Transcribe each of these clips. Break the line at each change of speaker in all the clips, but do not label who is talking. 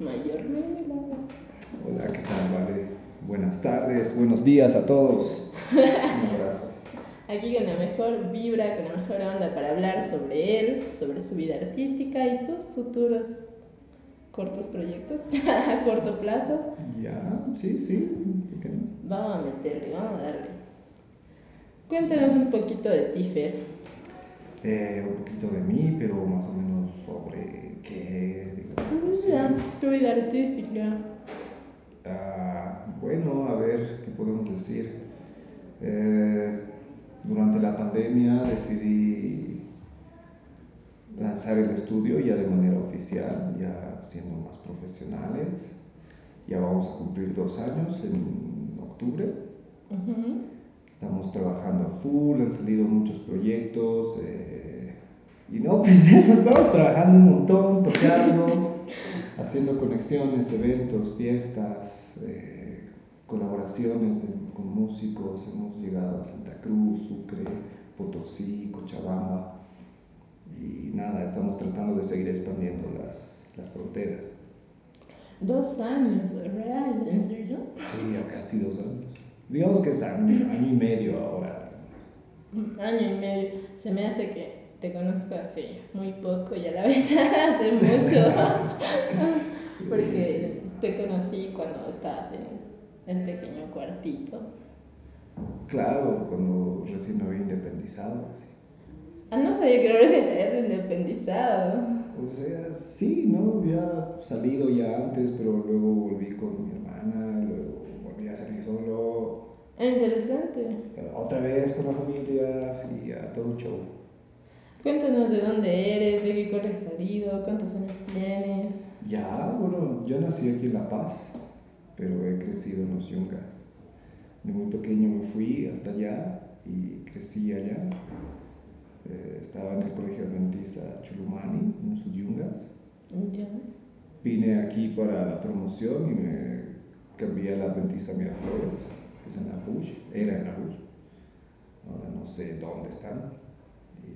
mayor.
Hola, ¿qué tal? Vale. Buenas tardes, buenos días a todos. Un abrazo.
Aquí con la mejor vibra, con la mejor onda para hablar sobre él, sobre su vida artística y sus futuros cortos proyectos a corto plazo.
Ya, sí, sí.
Vamos a meterle, vamos a darle. Cuéntanos un poquito de ti, Fer.
Eh, un poquito de mí, pero más o menos sobre qué, digamos.
Tu vida, tu vida artística.
Ah, bueno, a ver, ¿qué podemos decir? Eh, durante la pandemia decidí lanzar el estudio ya de manera oficial, ya siendo más profesionales. Ya vamos a cumplir dos años en octubre. Estamos trabajando a full, han salido muchos proyectos. eh, y no, pues de eso estamos trabajando un montón, tocando, haciendo conexiones, eventos, fiestas, eh, colaboraciones de- con músicos. Hemos llegado a Santa Cruz, Sucre, Potosí, Cochabamba. Y nada, estamos tratando de seguir expandiendo las, las fronteras.
Dos años, real, ¿en serio?
Sí, ya casi dos años. Digamos que es año, año y medio ahora.
Año y medio. Se me hace que te conozco hace muy poco y a la vez hace mucho. Porque te conocí cuando estabas en el pequeño cuartito.
Claro, cuando recién me había independizado. sí.
Ah, no sabía que recién te habías independizado.
O sea, sí, ¿no? Había salido ya antes, pero luego volví con mi hermana, luego volví a salir solo,
Ah, interesante.
otra vez con la familia, sí, a todo un show.
Cuéntanos de dónde eres, de qué colegio has salido, cuántos años tienes.
Ya, bueno, yo nací aquí en La Paz, pero he crecido en los Yungas. De muy pequeño me fui hasta allá y crecí allá. Eh, estaba en el colegio adventista Chulumani, en sus Yungas.
Ya.
Vine aquí para la promoción y me cambié a la Adventista Miraflores, que es en la Bush, era en la Bush. Ahora no sé dónde están.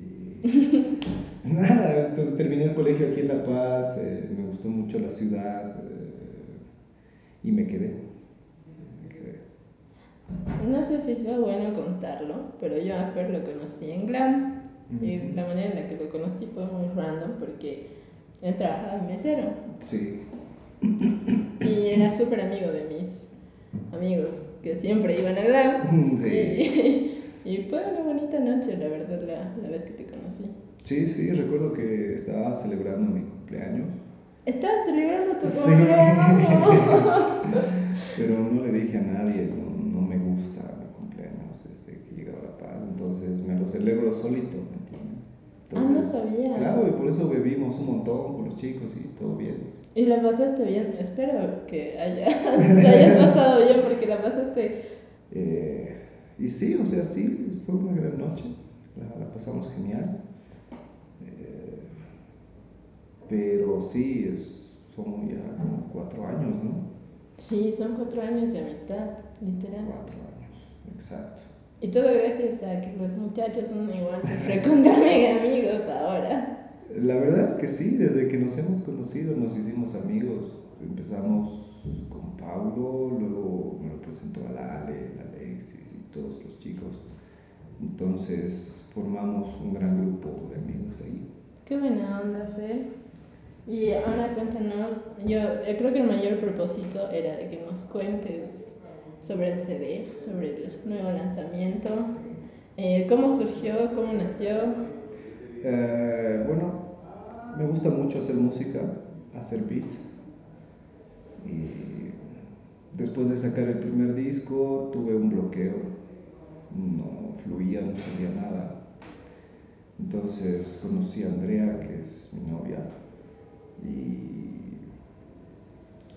Y nada, entonces terminé el colegio aquí en La Paz, eh, me gustó mucho la ciudad eh, y me quedé. Me quedé.
No sé si sea bueno contarlo, pero yo a Fer lo conocí en Glam. Y
Ujú.
la manera en la que lo conocí fue muy random porque él trabajaba en mesero.
Sí,
Y era súper amigo de mis amigos que siempre iban a Glam.
Sí.
Y, y fue una bonita noche, la verdad, la, la vez que te conocí.
sí, sí, recuerdo que estaba celebrando mi cumpleaños,
Estabas celebrando tu
Sí.
cumpleaños.
pero no le dije a nadie, no, no me gusta mi cumpleaños desde que llegué a La Paz, entonces me lo celebro solito, ¿me entiendes?
Ah, no sabía.
Claro, y por eso bebimos un montón con los chicos y todo bien.
Y la pasaste bien. Espero que haya, te hayas pasado bien porque la pasaste.
Eh, y sí, o sea, sí, fue una gran noche, la, la pasamos genial. Eh, pero sí, es, son ya como cuatro años, ¿no?
Sí, son cuatro años de amistad, literal.
Cuatro años, exacto.
Y todo gracias a que los muchachos son igual recontra mega amigos ahora.
La verdad es que sí, desde que nos hemos conocido nos hicimos amigos. Empezamos con Paulo, luego me lo presentó a la Ale, todos los chicos. Entonces formamos un gran grupo de amigos ahí.
Qué buena onda, Fer. Y ahora cuéntanos, yo, yo creo que el mayor propósito era de que nos cuentes sobre el CD, sobre el nuevo lanzamiento, eh, cómo surgió, cómo nació.
Eh, bueno, me gusta mucho hacer música, hacer beats. Y después de sacar el primer disco tuve un bloqueo, no fluía, no salía nada. Entonces conocí a Andrea, que es mi novia, y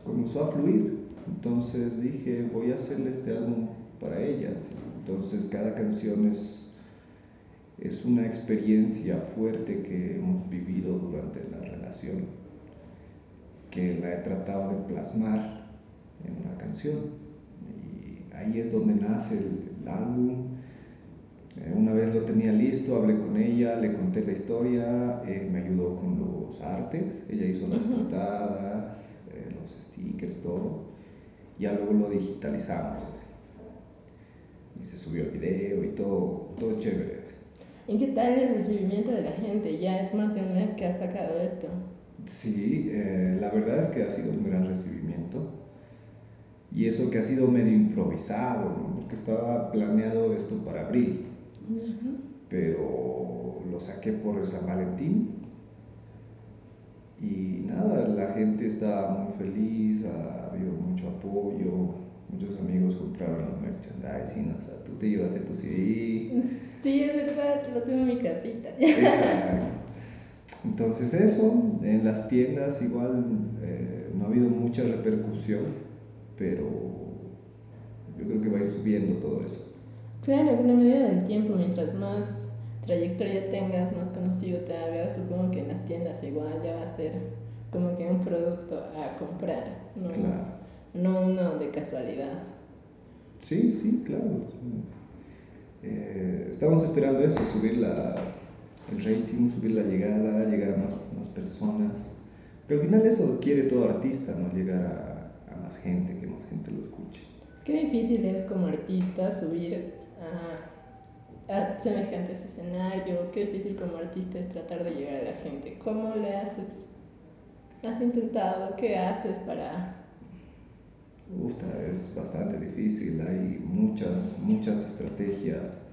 comenzó a fluir. Entonces dije, voy a hacerle este álbum para ellas. Entonces cada canción es es una experiencia fuerte que hemos vivido durante la relación, que la he tratado de plasmar en una canción. Y ahí es donde nace el, el álbum. Eh, una vez lo tenía listo, hablé con ella, le conté la historia, eh, me ayudó con los artes, ella hizo las
Ujú.
portadas, eh, los stickers, todo. Ya luego lo digitalizamos así. Y se subió el video y todo, todo chévere. así.
¿Y qué tal el recibimiento de la gente? Ya es más de un mes que has sacado esto.
Sí, eh, la verdad es que ha sido un gran recibimiento. Y eso que ha sido medio improvisado, ¿no? porque estaba planeado esto para abril, pero lo saqué por San Valentín. Y nada, la gente está muy feliz, ha habido mucho apoyo, muchos amigos compraron el merchandising, o sea, tú te llevaste tu CD.
Sí, es verdad, lo tengo en mi casita.
Exacto. Entonces eso, en las tiendas igual eh, no ha habido mucha repercusión, pero yo creo que va a ir subiendo todo eso.
Claro, con la medida del tiempo, mientras más trayectoria tengas, más conocido te hagas, supongo que en las tiendas igual ya va a ser como que un producto a comprar, no,
Claro.
no uno de casualidad.
Sí, sí, claro. Eh, estamos esperando eso, subir la, el rating, subir la llegada, llegar a más, más personas. Pero al final eso quiere todo artista, ¿no? Llegar a, a más gente, que más gente lo escuche.
Qué difícil es como artista subir a, a semejantes escenarios, qué difícil como artista es tratar de llegar a la gente. ¿Cómo le haces? ¿Has intentado? ¿Qué haces para...?
Uf, es bastante difícil, hay muchas, muchas estrategias.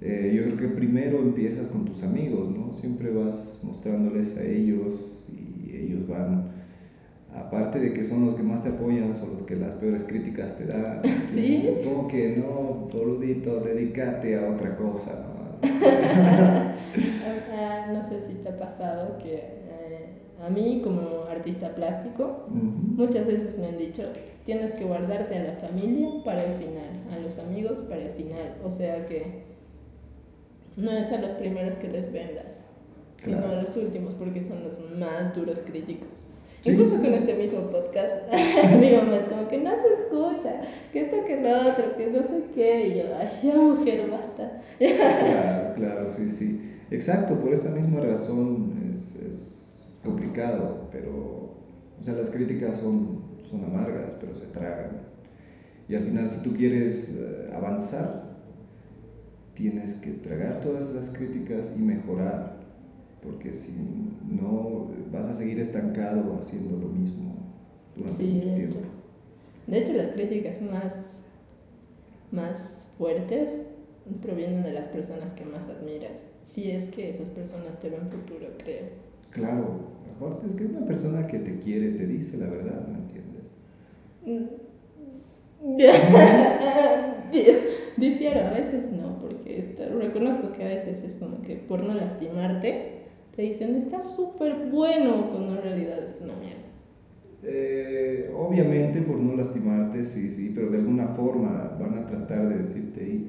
Eh, yo creo que primero empiezas con tus amigos, ¿no? Siempre vas mostrándoles a ellos y ellos van, aparte de que son los que más te apoyan, son los que las peores críticas te dan.
¿Sí?
Es como que no, boludito, dedícate a otra cosa nomás.
No sé si te ha pasado que eh, a mí como artista plástico muchas veces me han dicho tienes que guardarte a la familia para el final, a los amigos para el final, o sea que no es a los primeros que les vendas, sino a los últimos porque son los más duros críticos.
Sí.
Incluso con este mismo podcast, mi mamá es como que no se escucha, que esto que lo otro, que no sé qué, y yo, ay, ya mujer, basta.
Claro, claro, sí, sí. Exacto, por esa misma razón es, es complicado, pero, o sea, las críticas son, son amargas, pero se tragan. Y al final, si tú quieres eh, avanzar, tienes que tragar todas las críticas y mejorar, porque si no, vas a seguir estancado haciendo lo mismo durante
Sí,
mucho
de
tiempo.
hecho. De hecho, las críticas más, más fuertes provienen de las personas que más admiras. Si es que esas personas te ven futuro, creo.
Claro, aparte es que una persona que te quiere te dice la verdad, ¿me entiendes?
Difiero, a veces no, porque esto- reconozco que a veces es como que por no lastimarte, te dicen, está súper bueno, cuando en realidad es una mierda.
Eh, obviamente por no lastimarte, sí, sí, pero de alguna forma van a tratar de decirte, "Ey,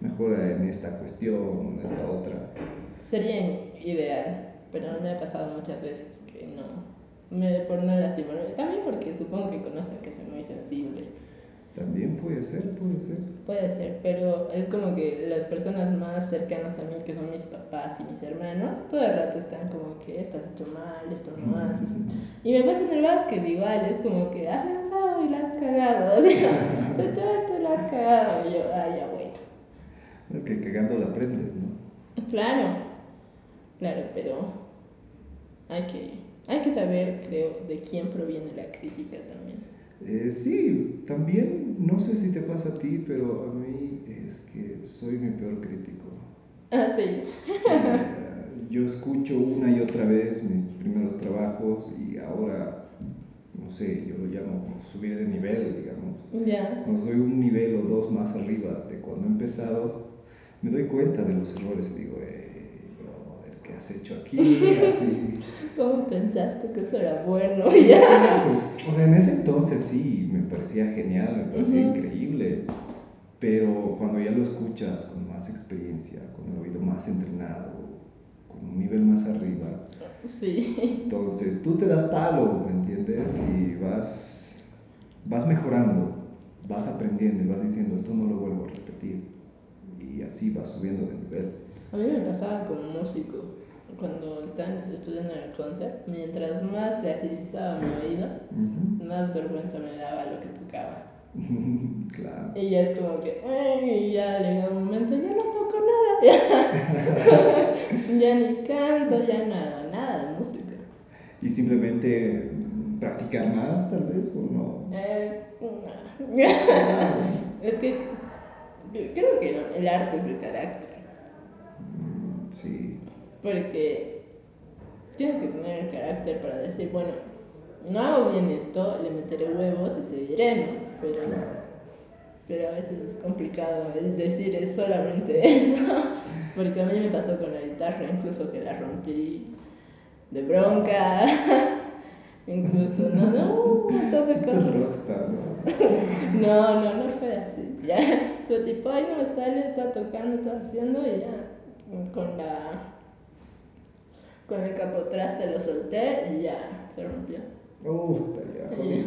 mejora en esta cuestión, en esta otra.
Sería ideal, pero me ha pasado muchas veces que no, me, por no lastimarme. También porque supongo que conocen
puede ser, puede ser.
Puede ser, pero es como que las personas más cercanas a mí, que son mis papás y mis hermanos, todo el rato están como que esto has hecho mal, esto no haces. Y me pasa en el básquet igual, es como que has lanzado y la has cagado. O sea, se tú la has cagado. Y yo, ah, ya bueno.
Es que cagando la aprendes, ¿no?
Claro, claro, pero hay que, hay que saber, creo, de quién proviene la crítica también.
Eh, sí, también, no sé si te pasa a ti, pero a mí es que soy mi peor crítico.
Ah, sí.
Sí, yo escucho una y otra vez mis primeros trabajos y ahora, no sé, yo lo llamo como subir de nivel, digamos.
Ya.
Cuando soy un nivel o dos más arriba de cuando he empezado, me doy cuenta de los errores y digo, eh, brother, ¿qué has hecho aquí? Así.
¿Cómo pensaste que eso era bueno?
Es
Ya.
O sea, en ese entonces sí, me parecía genial, me parecía
Ujú.
increíble. Pero cuando ya lo escuchas con más experiencia, con el oído más entrenado, con un nivel más arriba,
Sí.
entonces tú te das palo, ¿me entiendes? Y vas, vas mejorando, vas aprendiendo y vas diciendo, esto no lo vuelvo a repetir. Y así vas subiendo de nivel.
A mí me pasaba como músico, cuando estaba estudiando en el concert, mientras más se agilizaba mi oído, más vergüenza me daba lo que tocaba.
claro.
Y ya es como que, ay, ya llega un momento, ya no toco nada, ya, ni canto, ya no hago nada de música.
Y simplemente practicar más, tal vez, o no.
Es, es que creo que el arte es el carácter.
Mm, Sí,
Porque tienes que tener el carácter para decir, bueno, no hago bien esto, le meteré huevos y seguiré, ¿no? Pero, pero a veces es complicado el decir es solamente eso. Porque a mí me pasó con la guitarra, incluso que la rompí de bronca. Incluso, no, no,
¿no?
No, no, no fue así. Ya, fue tipo, ay, no me sale, está tocando, está haciendo y ya, con la, con el capotraste lo solté y ya, se rompió.
Uf, ya,
Sí.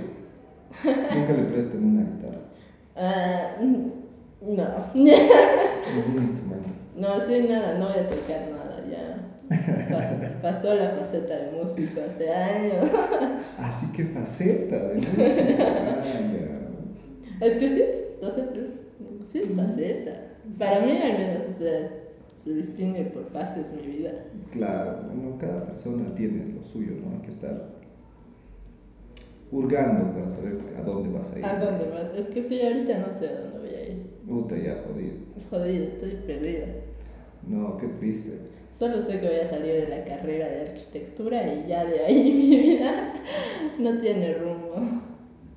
Nunca le presten una guitarra,
Ah, no,
ningún instrumento.
no, sí, nada, no voy a tocar nada, ya. Pas- Pasó la faceta de músico hace años.
Así que faceta de música. Ah, ya.
Es que sí, es- o sea, sí es faceta. Para mí al menos, o sea, se distingue por fases mi vida.
Claro, bueno, cada persona tiene lo suyo, ¿no? Hay que estar hurgando para saber a dónde vas a ir.
¿A dónde vas? Es que sí, ahorita no sé a dónde voy a ir.
Puta, ya jodido.
Es jodido, estoy perdida.
No, qué triste.
Solo sé que voy a salir de la carrera de arquitectura y ya de ahí mi vida no tiene rumbo.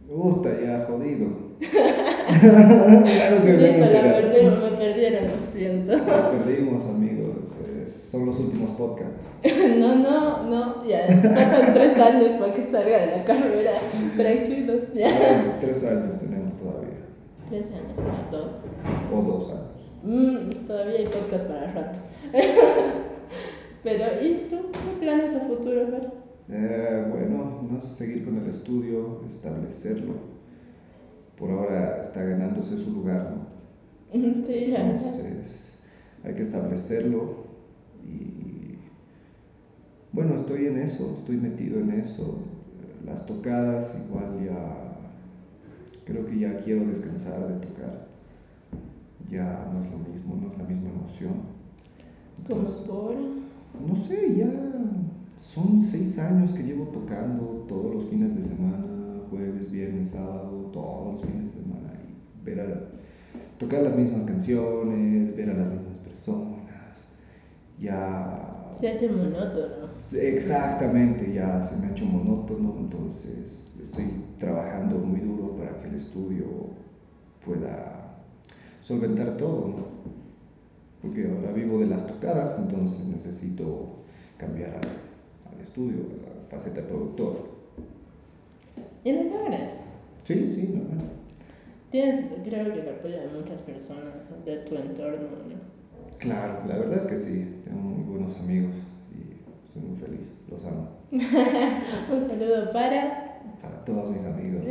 Puta, ya jodido. Claro que
Listo, la perdieron, me perdieron, lo siento.
La perdimos, amigos. Son los últimos podcasts.
No, no, no, ya. Faltan tres años para que salga de la carrera. Tranquilos, ya.
Bueno, tres años tenemos todavía.
Tres años, no, dos.
O dos años.
Mm, todavía hay podcast para rato. Pero, ¿y tú? ¿Qué planes a futuro, Fer?
Eh, bueno, no sé, seguir con el estudio, establecerlo. Por ahora está ganándose su lugar, ¿no?
Sí.
Entonces, hay que establecerlo y bueno, estoy en eso, estoy metido en eso. Las tocadas igual ya, creo que ya quiero descansar de tocar. Ya no es lo mismo, no es la misma emoción.
Por.
no sé, ya son seis años que llevo tocando todos los fines de semana, jueves, viernes, sábado, todos los fines de semana. Y ver a, tocar las mismas canciones, ver a las mismas personas. Ya.
Se hace monótono.
Exactamente, ya se me ha hecho monótono, entonces estoy trabajando muy duro para que el estudio pueda solventar todo, ¿no? Porque ahora vivo de las tocadas, entonces necesito cambiar al, al estudio, a la faceta productor.
¿Y lo logras?
Sí, sí, normal.
Tienes, creo que el apoyo de muchas personas de tu entorno, ¿no?
Claro, la verdad es que sí, tengo muy buenos amigos y estoy muy feliz, los amo.
Un saludo para.
Para todos mis amigos.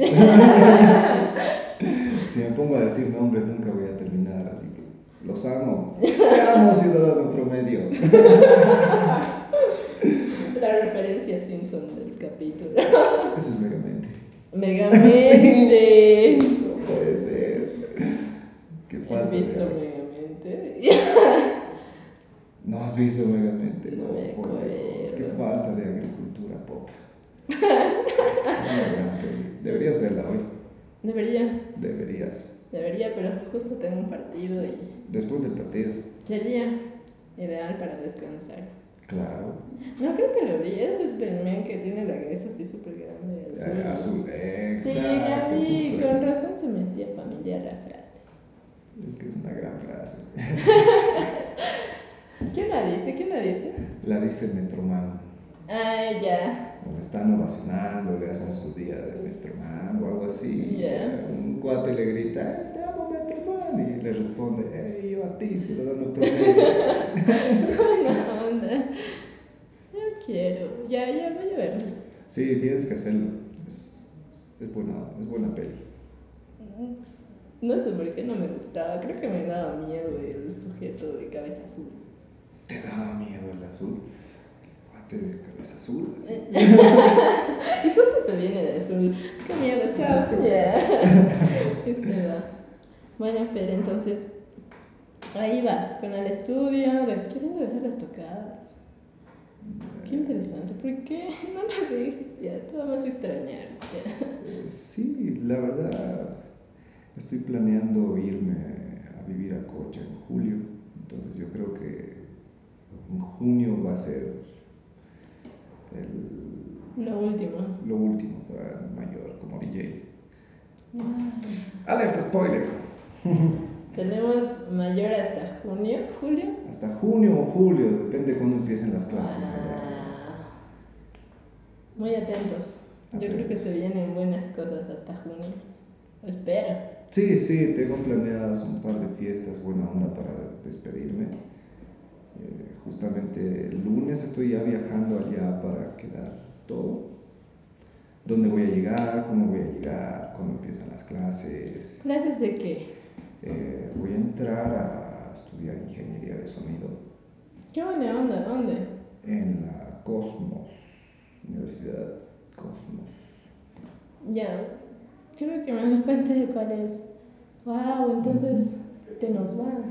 si me pongo a decir nombres nunca voy a terminar, así que los amo. Te amo, ciudadano promedio.
La referencia Simpson del capítulo.
Eso es megamente.
Megamente.
No puede ser. Qué
¿Has
falta
visto
de...
Megamente?
No has visto megamente, no,
me
por Dios. Qué falta de agricultura pop. Es una gran peli. Deberías verla hoy.
Debería,
Deberías.
debería, pero justo tengo un partido y
Después del partido.
sería ideal para descansar.
Claro.
No creo que lo vi, es el men que tiene la cabeza así súper grande.
Eh, azul.
Sí,
Exacto.
ya vi,
justo
con
eso.
razón se me hacía familiar la frase.
Es que es una gran frase.
¿Quién la dice? ¿Quién la dice?
La dice Metroman.
Ah, ya.
Cuando están ovacionando, le hacen su día de Metroman o algo así.
Ya.
Un cuate le grita, "Ay, te amo Metroman. Y le responde, hey, yo a ti, ciudadano promedio.
Buena onda. Yo quiero. Ya, ya, voy a verla.
sí, tienes que hacerlo. Es, buena, es buena peli.
No sé por qué no me gustaba. Creo que me daba miedo el sujeto de cabeza azul.
Te daba miedo el azul. Cuate de cabeza azul. así.
Y justo se viene de azul. Qué miedo, chao. Ya. Bueno, pero entonces, ahí vas, con el estudio, de, queriendo dejar las tocadas. Qué interesante, ¿por qué? No la dejes, ya, te vamos a extrañar. ya.
Eh, sí, la verdad, estoy planeando irme a vivir a Cocha en julio. Entonces yo creo que en junio va a ser el-
Lo último.
lo último para el mayor como DJ.
Ah.
Alerta spoiler.
Tenemos mayor hasta junio, julio.
Hasta junio o julio, depende de cuándo empiecen las clases.
Ah. Muy atentos. Yo creo que se vienen buenas cosas hasta junio. Espero.
Sí, sí, tengo planeadas un par de fiestas buena onda para despedirme. Eh, justamente el lunes estoy ya viajando allá para quedar todo. ¿Dónde voy a llegar? ¿Cómo voy a llegar? ¿Cuándo empiezan las clases?
¿Clases de qué?
Eh, voy a entrar a estudiar ingeniería de sonido
Qué buena onda, ¿dónde?
en la Cosmos, Universidad Cosmos.
Ya, creo que me doy cuenta de cuál es. Wow, entonces te nos vas.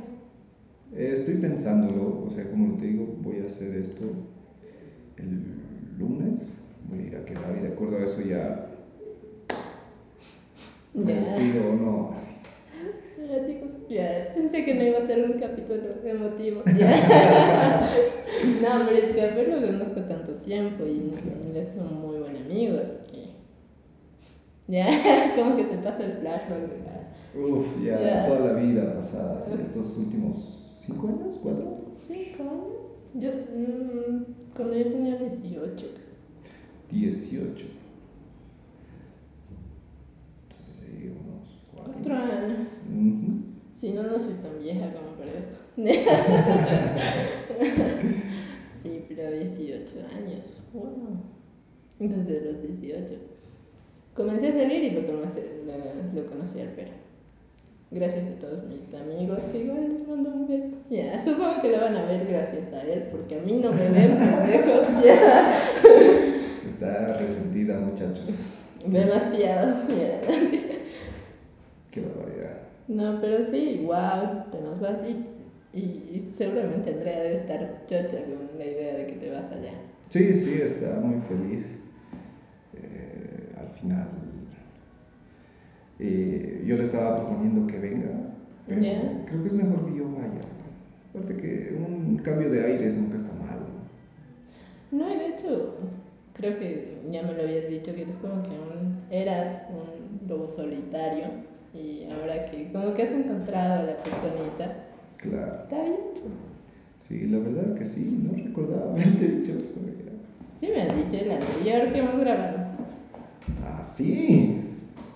Eh, estoy pensándolo, o sea, como te digo, voy a hacer esto el lunes, voy a ir a quedar y de acuerdo a eso ya me despido o no.
Ya, chicos, ya pensé que no iba a ser un capítulo emotivo. Ya. no, pero es que a ver lo conozco tanto tiempo y es un muy buen amigo, así que. Ya, como que se pasa el flashback. ¿verdad?
Uf, ya
Ya.
toda la vida pasada, así, estos últimos cinco años, cuatro,
¿Cinco años? Yo, mm, cuando yo tenía 18.
18. Entonces sí, unos cuatro.
Años.
Ujú.
Si no, no soy tan vieja como parezco. sí, pero 18 años. Wow. Desde los 18. Comencé a salir y lo conocí, lo, lo conocí al Fer. Gracias a todos mis amigos, que igual les mando un beso. Ya, supongo que lo van a ver gracias a él, porque a mí no me ven pendejos. Ya.
Está resentida, muchachos.
Demasiado. Ya. No, pero sí, wow, te nos vas y, y, y seguramente Andrea debe estar chocha con la idea de que te vas allá.
Sí, sí, está muy feliz. Eh, al final, eh, yo le estaba proponiendo que venga, pero creo que es mejor que yo vaya. Aparte que un cambio de aires nunca está mal. ¿no?
No, y de hecho, creo que ya me lo habías dicho, que eres como que un, eras un lobo solitario y ahora que como que has encontrado a la personita,
Claro.
está bien.
Sí, la verdad es que sí, no recordaba haberte dicho eso.
Sí me has dicho el anterior que hemos grabado.
Ah, sí.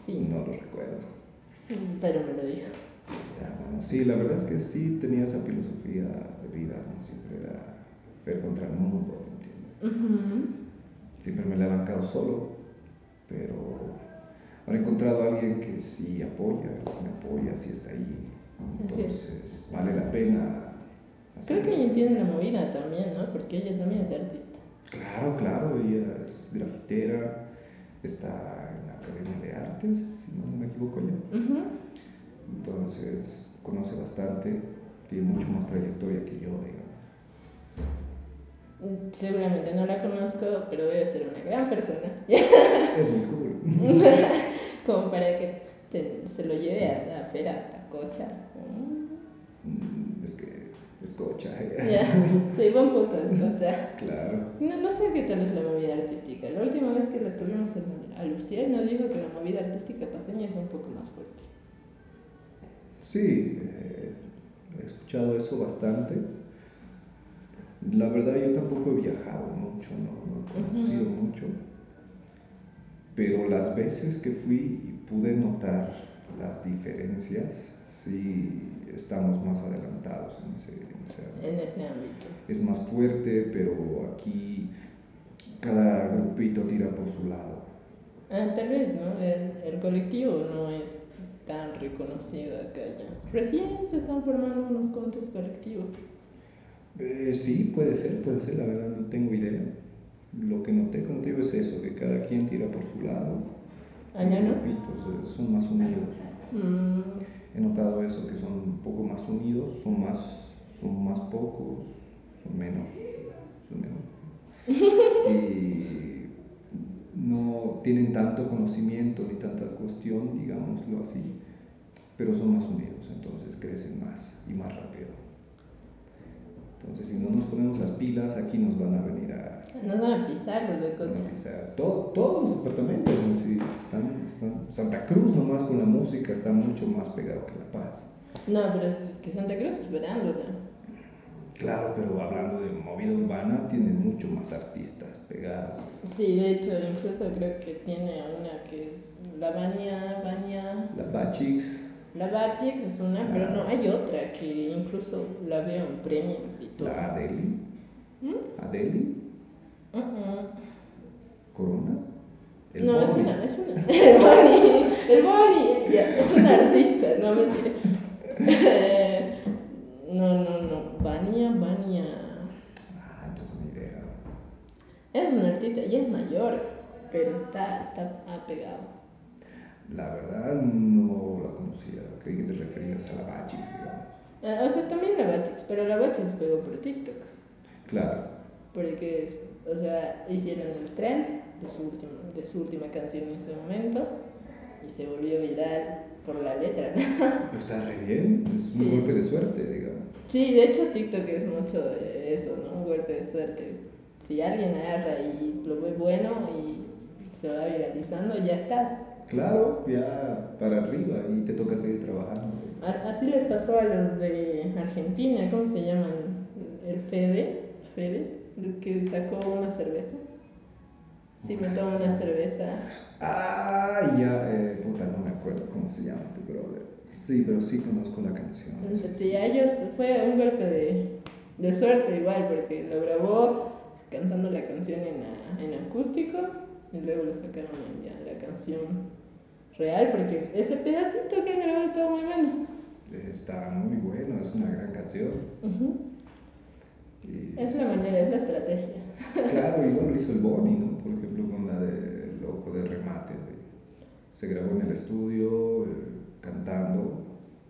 Sí,
No lo recuerdo.
pero me lo dijo.
Ya, bueno, sí, la verdad es que sí tenía esa filosofía de vida, ¿no? Siempre era ver contra el mundo, ¿me entiendes? Siempre me la he bancado solo, pero he encontrado a alguien que sí apoya, sí me apoya, sí está ahí. Entonces, vale la pena.
Creo
hacer-
que ella entiende la movida también, ¿no? Porque ella también es artista.
Claro, claro, ella es grafitera, está en la Academia de Artes, si no me equivoco ya. Entonces, conoce bastante, tiene mucho más trayectoria que yo, digamos.
Seguramente no la conozco, pero debe ser una gran persona.
Es muy cool.
Como para que te- se lo lleve hasta Fera, hasta Cocha.
Mm, Es que es cocha, ¿eh?
Ya, sí, buen punto, es Cocha.
Claro.
No, no sé qué tal es la movida artística. La última vez que la tuvimos en, a Lucía nos dijo que la movida artística paseña es un poco más fuerte.
Sí, eh, he escuchado eso bastante. La verdad yo tampoco he viajado mucho, no, no he conocido mucho, pero las veces que fui y pude notar las diferencias, sí estamos más adelantados en ese, en ese ámbito.
En ese ámbito.
Es más fuerte, pero aquí cada grupito tira por su lado.
Ah, tal vez, ¿no? El, el colectivo no es tan reconocido acá ya. Recién se están formando unos cuantos colectivos.
Eh, sí, puede ser, puede ser, la verdad no tengo idea. Lo que noté, como te digo, es eso, que cada quien tira por su lado
Allá no.
grupitos, eh, son más unidos.
Mm,
He notado eso, que son un poco más unidos, son más, son más pocos, son menos, son menos. y no tienen tanto conocimiento ni tanta cuestión, digámoslo así, pero son más unidos, entonces crecen más y más rápido. Entonces, si no nos ponemos las pilas, aquí nos van a venir a,
nos van a pisar los de
van a
coche.
pisar. Todo- todos los departamentos en sí están, están. Santa Cruz, nomás con la música, está mucho más pegado que La Paz.
No, pero es que Santa Cruz es verano,
Claro, pero hablando de movida urbana, tiene mucho más artistas pegados.
Sí, de hecho, incluso creo que tiene una que es la Bania, Bania,
La Bachix,
la Batix es una,
Ah.
pero no, hay otra que incluso la veo en premios y todo.
la Adeli,
¿Mm?
Adeli,
Uh-uh.
Corona. el
No, es
Boni.
una, es una. El Bonnie, el Bonnie, ya, es un artista, no mentira. No, no, no, Bania, Bania.
Ah, entonces ni idea.
Es un artista, ya es mayor, pero está, está apegado.
La verdad no la conocía, creí que te referías a la Bachix, digamos.
Eh, o sea, también la Batix, pero la Batix pegó por TikTok.
Claro,
Porque, es- o sea, hicieron el trend de su, última, de su última canción en ese momento y se volvió viral por la letra.
pero está re bien, es un
Sí.
golpe de suerte, digamos.
Sí, de hecho TikTok es mucho de eso, ¿no? Un golpe de suerte. Si alguien agarra y lo ve bueno y se va viralizando, ya estás.
Claro, ya para arriba y te toca seguir trabajando.
Así les pasó a los de Argentina, ¿cómo se llaman? El Fede, Fede, que sacó una cerveza. Sí, me tomo una cerveza.
Ah, ya, eh, puta, no me acuerdo cómo se llama este brother. Sí, pero sí conozco la canción. sí. Sí,
a ellos fue un golpe de, de suerte igual, porque lo grabó cantando la canción en, en acústico y luego lo sacaron en ya la canción real, porque ese pedacito que han grabado está muy bueno.
Está muy bueno, es una gran canción.
Ujú.
Y,
Es la manera, es la estrategia.
claro, igual lo hizo el Bonnie, ¿no? Por ejemplo, con la de Loco de Remate. se grabó en el estudio eh, cantando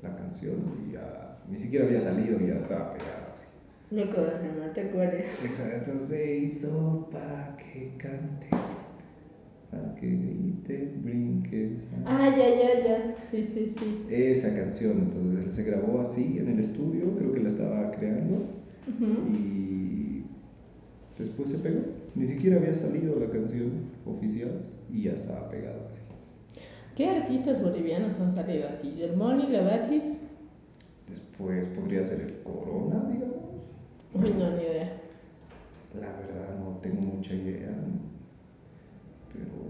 la canción y ya ni siquiera había salido y ya estaba pegada. así.
Loco de remate, ¿cuál es?
Exacto, se hizo pa' que cante, pa' que grite, brinques.
Ah, ya, ya, ya. Sí, sí, sí.
Esa canción, entonces él se grabó así en el estudio, creo que la estaba creando y después se pegó. Ni siquiera había salido la canción oficial y ya estaba pegado así.
¿Qué artistas bolivianos han salido así? ¿El Moni, la Batix?
Después podría ser el Corona, digamos.
Uy, no, ni idea.
La verdad no tengo mucha idea, pero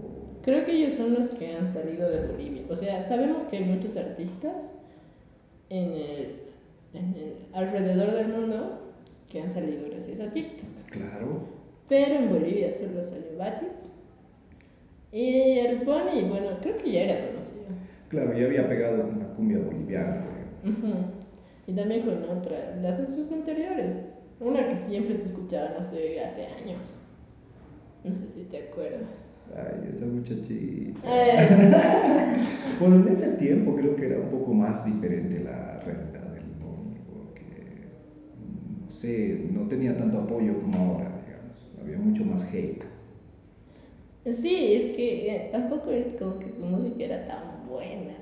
Creo que ellos son los que han salido de Bolivia. O sea, sabemos que hay muchos artistas en el, en el- alrededor del mundo que han salido gracias a TikTok.
claro,
Pero en Bolivia solo salió Batix. Y el Pony, bueno, creo que ya era conocido.
claro, ya había pegado con la cumbia boliviana.
Ujú. Y también con otra, las de sus anteriores. Una que siempre se escuchaba, no sé, hace años. No sé si te acuerdas.
Ay, esa muchachita.
Esa.
Bueno, en ese tiempo creo que era un poco más diferente la realidad del Boni, porque, no sé, no tenía tanto apoyo como ahora, digamos. Había mucho más hate.
Sí, es que eh, tampoco es como que su música era tan buena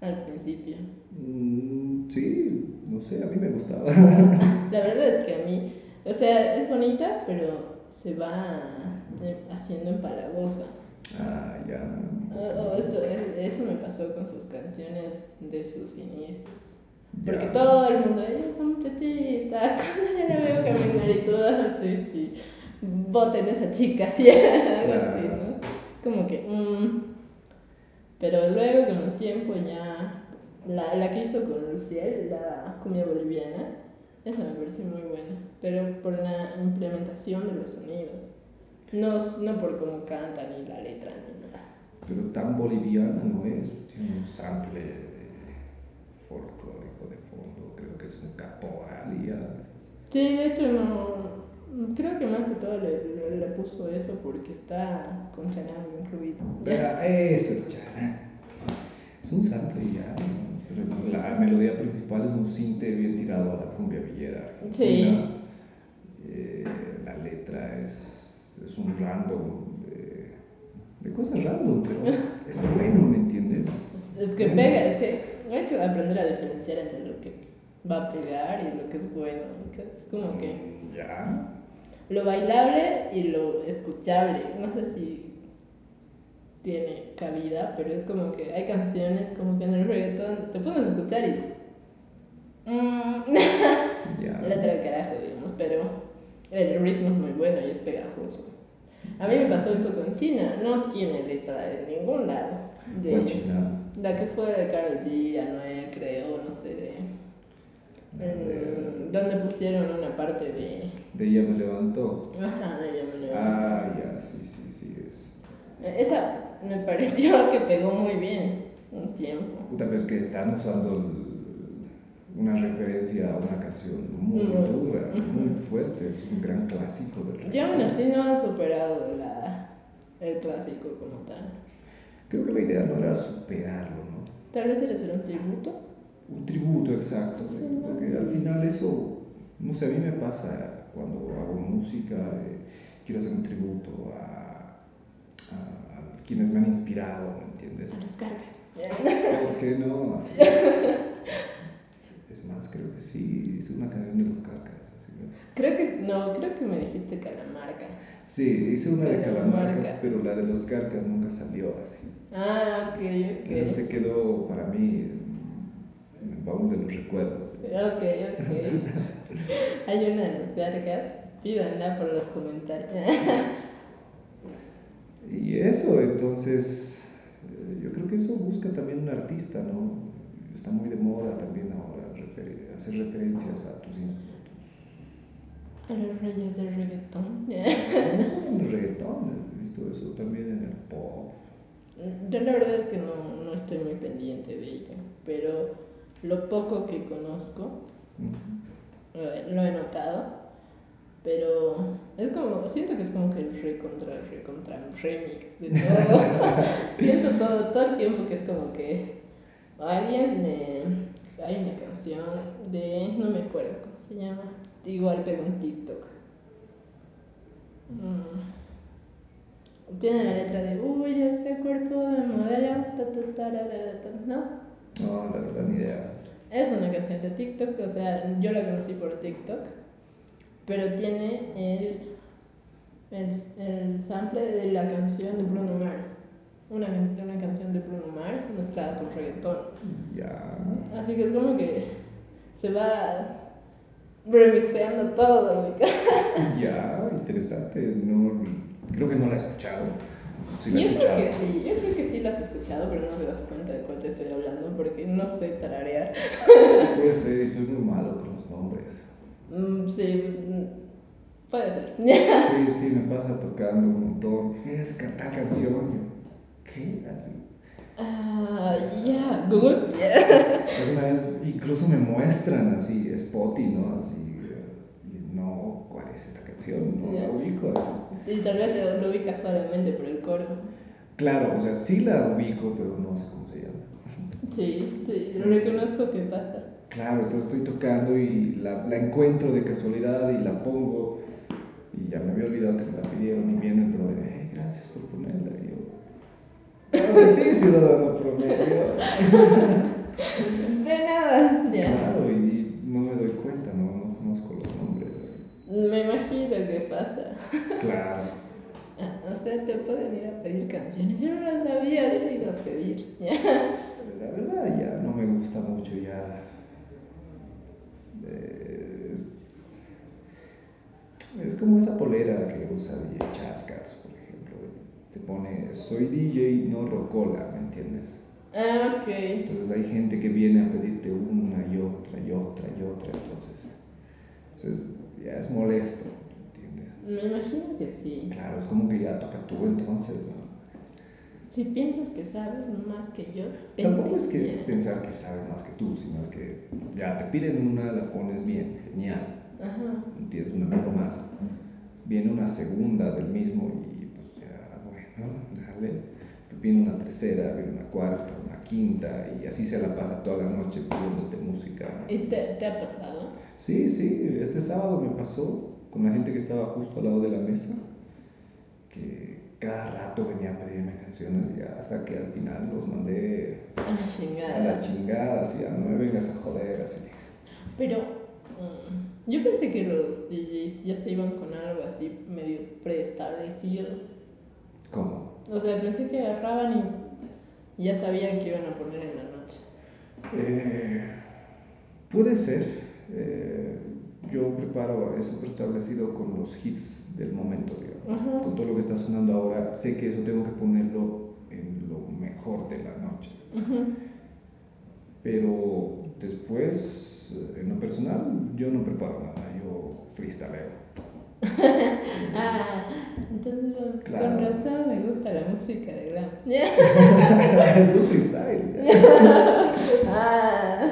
al principio.
Mm, sí, no sé, a mí me gustaba.
La verdad es que a mí, o sea, es bonita, pero se va eh, haciendo empalagosa.
ah, ya.
O- o eso, eh, eso me pasó con sus canciones de sus inicios. Porque
Ya.
todo el mundo, ella es una muchachita, cuando yo la veo caminar y todas así, sí, voten a esa chica, ya, algo así. ¿no? Como que, mm. Pero luego con el tiempo ya, la, la que hizo con Luciel, la cumbia boliviana, esa me pareció muy buena, pero por la implementación de los sonidos, no, no por cómo cantan ni la letra ni nada.
Pero tan boliviana no es, tiene un sample folclórico de fondo, creo que es un caporal y algo así.
Sí, de hecho no, Creo que más que todo le, le, le puso eso porque está con charango incluido.
Eso es charango. Es un sample ya. Pero la melodía principal es un cinte bien tirado a la cumbia villera.
Sí.
argentina. Eh, la letra es, es un random de, de cosas random, pero es, bueno, ¿me entiendes?
Es que
bueno.
pega, es que hay que aprender a diferenciar entre lo que va a pegar y lo que es bueno. Es como que
Mm, Ya.
lo bailable y lo escuchable. No sé si tiene cabida, pero es como que hay canciones como que en el reggaetón te a escuchar y. Mm,
Ya.
letra del carajo, digamos, pero el ritmo es muy bueno y es pegajoso. A mí me pasó eso con China, no tiene letra de ningún lado. De,
¿Cuál China?
La que fue de Karol G, Anuel, creo, no sé, de. en- donde pusieron una parte de.
De ella me levantó.
Ajá, de ella me levantó.
Ah, ya, sí, sí, sí. Es.
Esa me pareció que pegó muy bien un tiempo.
Puta, pero es que están usando referencia a una canción muy dura, muy fuerte. Es un gran clásico del
Y aún
reggaetón.
así no han superado la, el clásico como tal.
Creo que la idea no era superarlo, ¿no?
Tal vez era hacer un tributo.
Un tributo exacto,
Sí, ¿no?
porque al final eso, no sé, a mí me pasa cuando hago música, eh, quiero hacer un tributo a, a- a quienes me han inspirado, ¿me entiendes?
A las cargas.
¿Por qué no? Así. Es más, creo que sí, hice una canción de los carcas. Así.
Creo que, no, creo que me dijiste Calamarca.
Sí, hice una de
Calamarca.
Calamarca, pero la de los carcas nunca salió así.
Ah, ok, ok.
Esa se quedó para mí en el baúl de los recuerdos.
Ok, ok. Hay una de las cargas. Pídanla por los comentarios.
Y eso, entonces, eh, yo creo que eso busca también un artista, ¿no? Está muy de moda también ahora hacer referencias a tus instrumentos.
A los reyes del reggaetón.
No solo en el reggaetón, he visto eso también en el pop.
Yo la verdad es que no, no estoy muy pendiente de ello, pero lo poco que conozco lo he notado, pero es como, siento que es como que el re contra, re contra remix de todo. siento todo, todo el tiempo que es como que alguien, eh, hay una canción de, no me acuerdo cómo se llama, igual pegó en TikTok. Mm. Tiene la letra de, uy, este cuerpo de modelo, ta, ta, tarara, ta", ¿no?
No, la verdad, ni idea.
Es una canción de TikTok, o sea, yo la conocí por TikTok, pero tiene el, el, el sample de la canción de Bruno Mars. Una, can- una canción de Bruno Mars mezclada con reggaetón.
Ya.
Así que es como que se va remixeando todo. ¿me ca-
Ya, interesante. No, creo que no la he escuchado. Sí la he
yo creo
escuchado.
que sí, yo creo que sí la has escuchado, pero no te das cuenta de cuál te estoy hablando porque no sé tararear.
Puede ser, y soy muy malo con los nombres.
Mm, sí, mm, puede ser.
Sí, sí, me pasa tocando un montón. Que cantar canción. ¿Qué? Así.
Ah, ya, Google.
Alguna vez incluso me muestran así, Spotify, ¿no? Así, eh, y no, ¿cuál es esta canción? No
Ya.
la ubico así.
Y tal vez lo ubicas solamente por el coro.
Claro, o sea, sí la ubico, pero no sé cómo se llama.
Sí, sí, lo reconozco que pasa.
Claro, entonces estoy tocando y la, la encuentro de casualidad y la pongo y ya me había olvidado que me la pidieron y viene el brother, hey, gracias por ponerla. Claro que sí, ciudadano promedio.
De nada. Ya.
Claro, y no me doy cuenta, no, no conozco los nombres.
Me imagino que pasa.
Claro.
Ah, O sea, te pueden ir a pedir canciones. Yo no las he ido a pedir. Ya.
La verdad ya no me gusta mucho ya. Es, es como esa polera que usa DJ Chascas, por ejemplo. Se pone, soy DJ, no rocola, ¿me entiendes?
Ah, ok.
Entonces hay gente que viene a pedirte una y otra y otra y otra, entonces, entonces ya es molesto, ¿me entiendes?
Me imagino que sí.
Claro, es como que ya toca tú entonces, ¿no?
Si piensas que sabes más que yo,
Tampoco es que
ya.
pensar que sabes más que tú, sino es que ya te piden una, la pones bien, genial,
Ajá.
tienes un amigo más. viene una segunda del mismo y bueno, dale. Viene una tercera, viene una cuarta, una quinta y así se la pasa toda la noche pidiéndote música.
¿Y te, te ha pasado?
Sí, sí, este sábado me pasó con la gente que estaba justo al lado de la mesa, que cada rato venía a pedirme canciones y hasta que al final los mandé
A la chingada.
a la chingada, así, "Ah, no me vengas a joder, así.
Pero mm, yo pensé que los DJs ya se iban con algo así medio preestablecido. O sea, pensé que agarraban y ya sabían que iban a poner en la noche.
Eh, puede ser. eh, yo preparo eso preestablecido con los hits del momento, digamos.
Ajá.
Con todo lo que está sonando ahora, sé que eso tengo que ponerlo en lo mejor de la noche. Pero después, eh, en lo personal, yo no preparo nada, yo freestyleo.
Ah, entonces
Claro.
con razón me gusta la música de glam.
es un freestyle.
ah,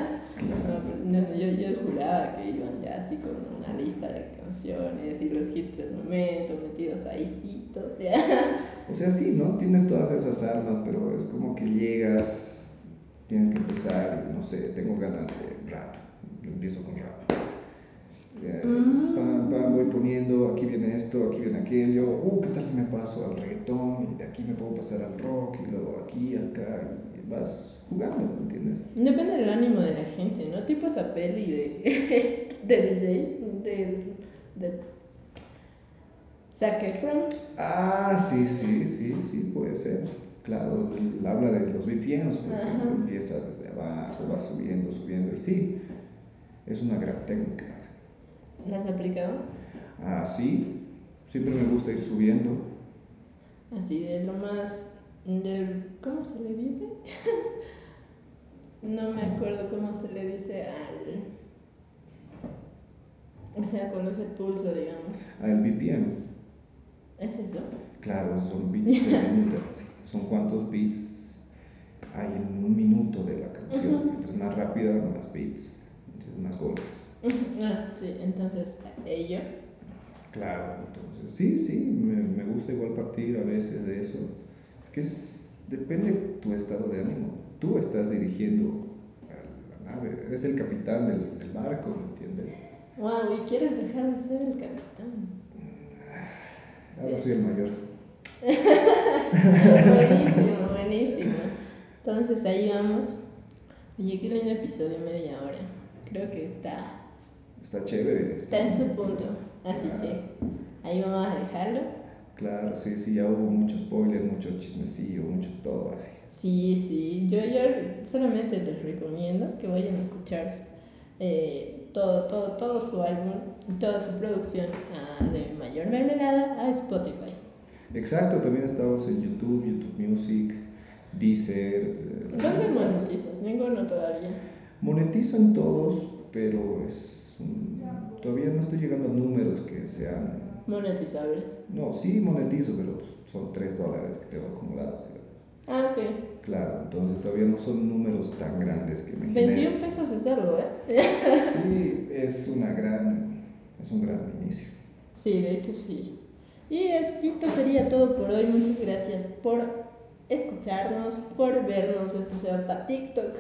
no, no, yo, yo juraba que iban ya así con una lista de canciones y los hits del momento metidos ahí ya.
O sea, sí, ¿no? Tienes todas esas armas, pero es como que llegas, tienes que empezar, no sé, tengo ganas de rap, yo empiezo con rap. Eh,
Mm.
pam, pam, voy poniendo, aquí viene esto, aquí viene aquello, uh, ¿qué tal si me paso al reggaetón? Y de aquí me puedo pasar al rock, y luego aquí, acá, y vas jugando, ¿me entiendes?
Depende del ánimo de la gente, ¿no? Tipo esa peli de, de DJ, del, de Zac Efron.
Ah, sí, sí, sí, sí, puede ser. Claro, habla de los VPNs, porque
Ajá.
empieza desde abajo, va subiendo, subiendo, y sí, es una gran técnica.
¿La has aplicado?
Ah, sí, siempre me gusta ir subiendo.
Así de lo más del ¿cómo se le dice? no me acuerdo cómo se le dice al o sea, cuando es el pulso, digamos.
El VPN,
¿Es eso?
claro, son beats de minuto. sí. Son cuántos beats hay en un minuto de la canción. Mientras más rápida, más beats, entonces más golpes.
ah, sí, entonces ello.
Claro, entonces sí, sí, me, me gusta igual partir a veces de eso. Es que es- depende de tu estado de ánimo. Tú estás dirigiendo a la nave, eres el capitán del, del barco, ¿me entiendes?
Wow, ¿y quieres dejar de ser el capitán?
Ahora soy el mayor.
buenísimo, buenísimo. Entonces ahí vamos. Oye, qué lindo episodio, media hora. Creo que está,
Está chévere.
está en su punto. Así que ahí vamos a dejarlo.
Claro, sí, sí, ya hubo mucho spoiler, mucho chismecillo, mucho todo así.
Sí, sí, yo, yo solamente les recomiendo que vayan a escuchar eh, todo, todo, todo su álbum, toda su producción ah, de Mayor Mermelada a Spotify.
Exacto, también estamos en YouTube, YouTube Music, Deezer. eh,
¿Dónde monetizas? Ninguno todavía.
Monetizo en todos, pero es un- todavía no estoy llegando a números que sean...
Monetizables.
No, sí monetizo, pero pues, son 3 dólares que tengo acumulados.
Ah, ok.
Claro, entonces todavía no son números tan grandes que me
21
generen.
pesos es algo, ¿eh?
Sí, es una gran, es un gran inicio.
Sí, de hecho sí. Y esto sería todo por hoy. Muchas gracias por escucharnos, por vernos. Esto se va para TikTok.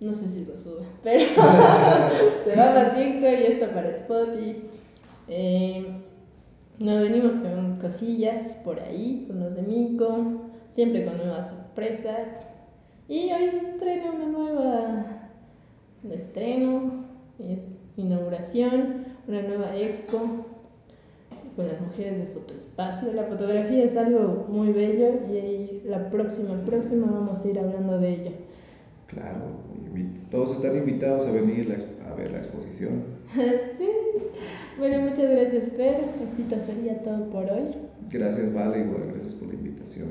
No sé si lo sube, pero se va para TikTok y esto para Spotify. Eh, nos venimos con cosillas por ahí, con los de Mico, siempre con nuevas sorpresas. Y hoy se estrena una nueva un estreno, es inauguración, una nueva expo con las mujeres de fotoespacio. La fotografía es algo muy bello y la próxima, próxima vamos a ir hablando de ello.
Claro, todos están invitados a venir la a ver la exposición.
sí. Bueno, muchas gracias, Fer. Esto sería todo por hoy.
Gracias, Vale, igual, gracias por la invitación.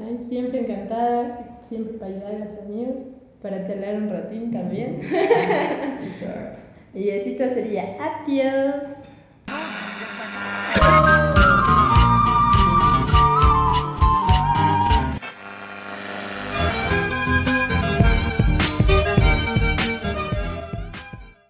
Ay, siempre encantada, siempre para ayudar a los amigos, para charlar un ratín también.
Exacto.
Y esto sería adiós.